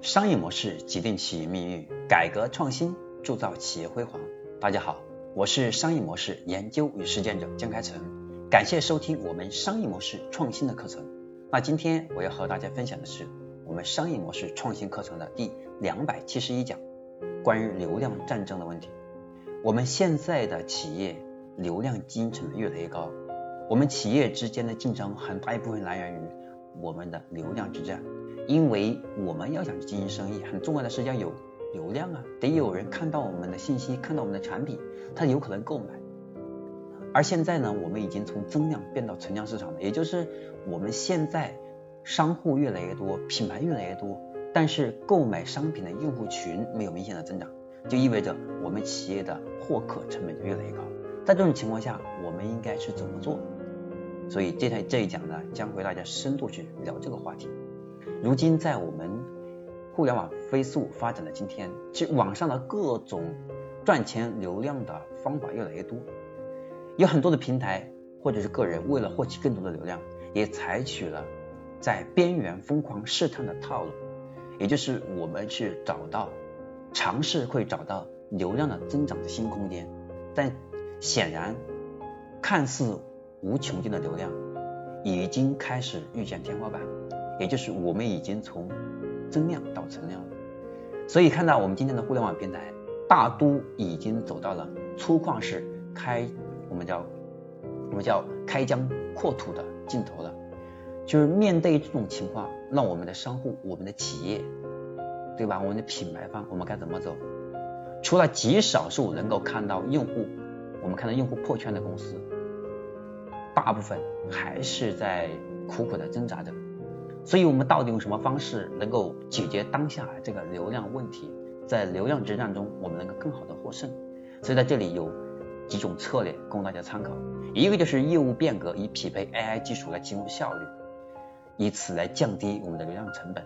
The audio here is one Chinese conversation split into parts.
商业模式决定企业命运，改革创新铸造企业辉煌。大家好，我是商业模式研究与实践者江开成，感谢收听我们商业模式创新的课程。那今天我要和大家分享的是我们商业模式创新课程的第两百七十一讲，关于流量战争的问题。我们现在的企业流量经营成本越来越高，我们企业之间的竞争很大一部分来源于我们的流量之战。因为我们要想去经营生意，很重要的是要有流量啊，得有人看到我们的信息，看到我们的产品，他有可能购买。而现在呢，我们已经从增量变到存量市场了，也就是我们现在商户越来越多，品牌越来越多，但是购买商品的用户群没有明显的增长，就意味着我们企业的获客成本就越来越高。在这种情况下，我们应该是怎么做？所以这台这一讲呢，将会大家深度去聊这个话题。如今，在我们互联网飞速发展的今天，其实网上的各种赚钱流量的方法越来越多，有很多的平台或者是个人，为了获取更多的流量，也采取了在边缘疯狂试探的套路，也就是我们去找到尝试会找到流量的增长的新空间，但显然看似无穷尽的流量，已经开始遇见天花板。也就是我们已经从增量到存量了，所以看到我们今天的互联网平台大都已经走到了粗犷式开，我们叫我们叫开疆扩土的尽头了。就是面对这种情况，那我们的商户、我们的企业，对吧？我们的品牌方，我们该怎么走？除了极少数能够看到用户，我们看到用户破圈的公司，大部分还是在苦苦的挣扎着。所以，我们到底用什么方式能够解决当下这个流量问题？在流量之战中，我们能够更好的获胜。所以，在这里有几种策略供大家参考。一个就是业务变革，以匹配 AI 技术来提供效率，以此来降低我们的流量成本。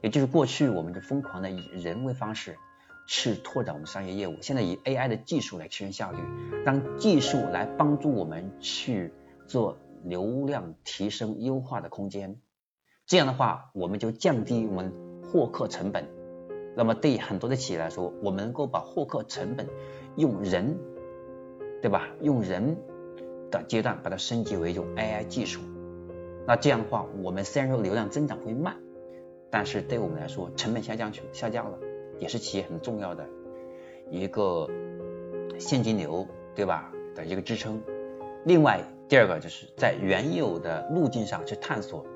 也就是过去我们就疯狂的以人为方式去拓展我们商业业务，现在以 AI 的技术来提升效率，让技术来帮助我们去做流量提升优化的空间。这样的话，我们就降低我们获客成本。那么对很多的企业来说，我们能够把获客成本用人，对吧？用人的阶段把它升级为一种 AI 技术。那这样的话，我们虽然说流量增长会慢，但是对我们来说成本下降去下降了，也是企业很重要的一个现金流，对吧？的一个支撑。另外，第二个就是在原有的路径上去探索。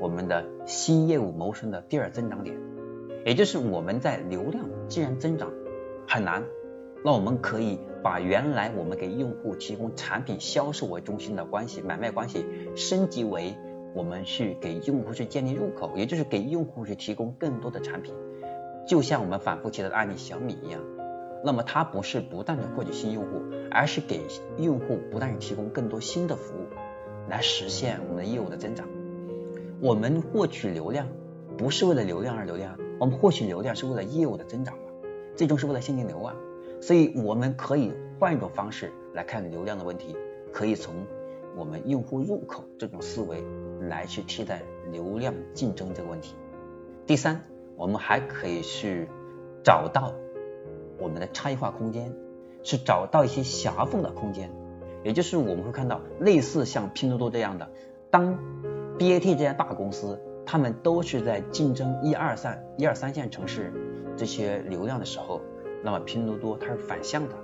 我们的新业务谋生的第二增长点，也就是我们在流量既然增长很难，那我们可以把原来我们给用户提供产品销售为中心的关系买卖关系升级为我们去给用户去建立入口，也就是给用户去提供更多的产品，就像我们反复提到的案例小米一样，那么它不是不断的获取新用户，而是给用户不断提供更多新的服务，来实现我们的业务的增长。我们获取流量不是为了流量而流量，我们获取流量是为了业务的增长嘛，最终是为了现金流啊。所以我们可以换一种方式来看流量的问题，可以从我们用户入口这种思维来去替代流量竞争这个问题。第三，我们还可以去找到我们的差异化空间，是找到一些狭缝的空间，也就是我们会看到类似像拼多多这样的，当 BAT 这家大公司，他们都是在竞争一二三一二三线城市这些流量的时候，那么拼多多它是反向的，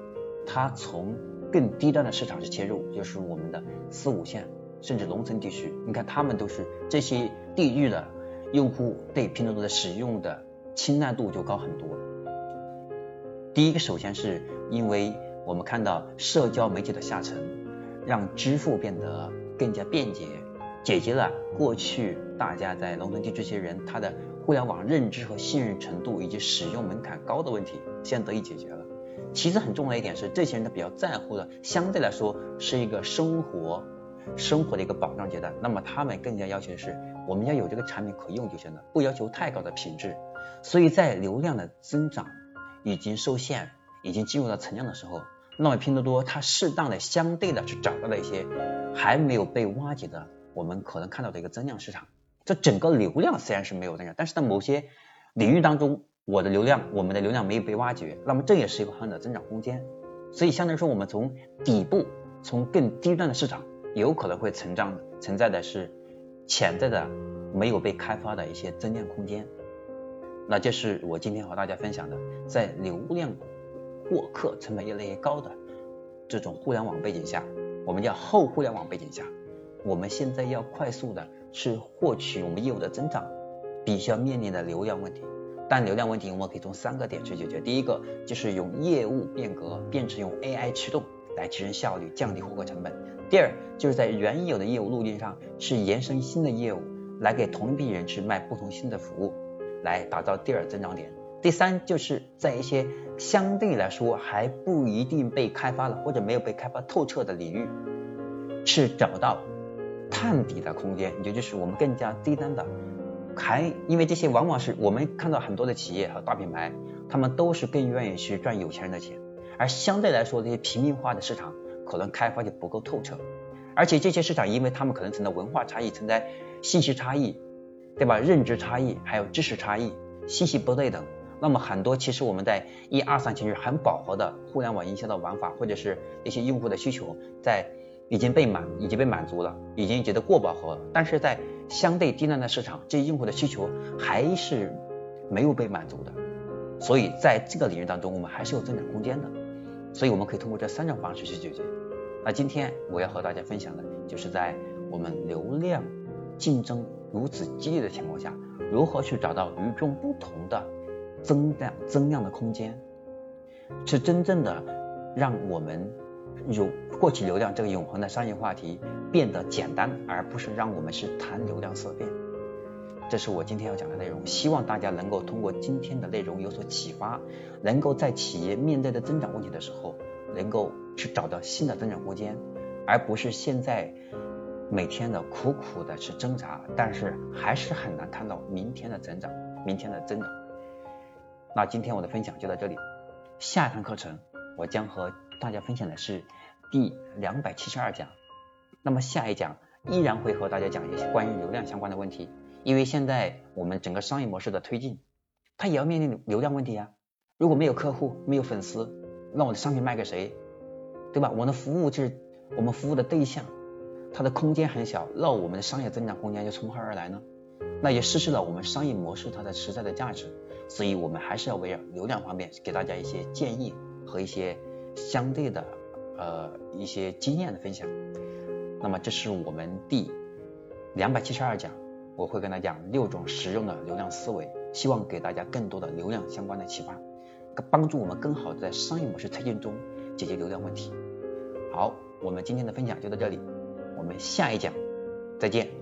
它从更低端的市场去切入，就是我们的四五线甚至农村地区。你看他们都是这些地域的用户对拼多多的使用的青睐度就高很多。第一个，首先是因为我们看到社交媒体的下沉，让支付变得更加便捷。解决了过去大家在农村地区这些人他的互联网认知和信任程度以及使用门槛高的问题，现在得以解决了。其次很重要的一点是，这些人他比较在乎的，相对来说是一个生活生活的一个保障阶段。那么他们更加要求的是，我们要有这个产品可用就行了，不要求太高的品质。所以在流量的增长已经受限，已经进入到存量的时候，那么拼多多它适当的相对的去找到了一些还没有被挖掘的。我们可能看到的一个增量市场，这整个流量虽然是没有增长，但是在某些领域当中，我的流量，我们的流量没有被挖掘，那么这也是一个很大的增长空间。所以相当于说，我们从底部，从更低端的市场，有可能会成长，存在的是潜在的没有被开发的一些增量空间。那这是我今天和大家分享的，在流量获客成本越来越高的这种互联网背景下，我们叫后互联网背景下，我们现在要快速的去获取我们业务的增长，必须要面临的流量问题。但流量问题我们可以从三个点去解决，第一个就是用业务变革，变成用 AI 驱动来提升效率，降低获客成本；第二就是在原有的业务路径上是延伸新的业务，来给同一批人去卖不同新的服务。来打造第二增长点。第三，就是在一些相对来说还不一定被开发了或者没有被开发透彻的领域，去找到探底的空间，也就是我们更加低端的，还因为这些往往是我们看到很多的企业和大品牌，他们都是更愿意去赚有钱人的钱，而相对来说这些平民化的市场可能开发就不够透彻，而且这些市场因为他们可能存在文化差异，存在信息差异。对吧？认知差异，还有知识差异，信息不对等。那么很多其实我们在一二三其实很饱和的互联网营销的玩法，或者是一些用户的需求，在已经被满，已经被满足了，已经觉得过饱和了。但是在相对低端的市场，这些用户的需求还是没有被满足的。所以在这个领域当中，我们还是有增长空间的。所以我们可以通过这三种方式去解决。那今天我要和大家分享的就是在我们流量竞争。如此激烈的情况下，如何去找到与众不同的增量增量的空间，是真正的让我们有获取流量这个永恒的商业话题变得简单，而不是让我们是谈流量色变。这是我今天要讲的内容，希望大家能够通过今天的内容有所启发，能够在企业面对的增长问题的时候，能够去找到新的增长空间，而不是现在。每天的苦苦的去挣扎，但是还是很难看到明天的增长，明天的增长。那今天我的分享就到这里，下一堂课程我将和大家分享的是第两百七十二讲。那么下一讲依然会和大家讲一些关于流量相关的问题，因为现在我们整个商业模式的推进，它也要面临流量问题呀。如果没有客户，没有粉丝，那我的商品卖给谁？对吧？我的服务就是我们服务的对象。它的空间很小，那我们的商业增长空间又从何而来呢？那也失去了我们商业模式它的实在的价值。所以我们还是要围绕流量方面给大家一些建议和一些相对的呃一些经验的分享。那么这是我们第两百七十二讲，我会跟大家讲六种实用的流量思维，希望给大家更多的流量相关的启发，帮助我们更好的在商业模式推进中解决流量问题。好，我们今天的分享就到这里。我们下一讲再见。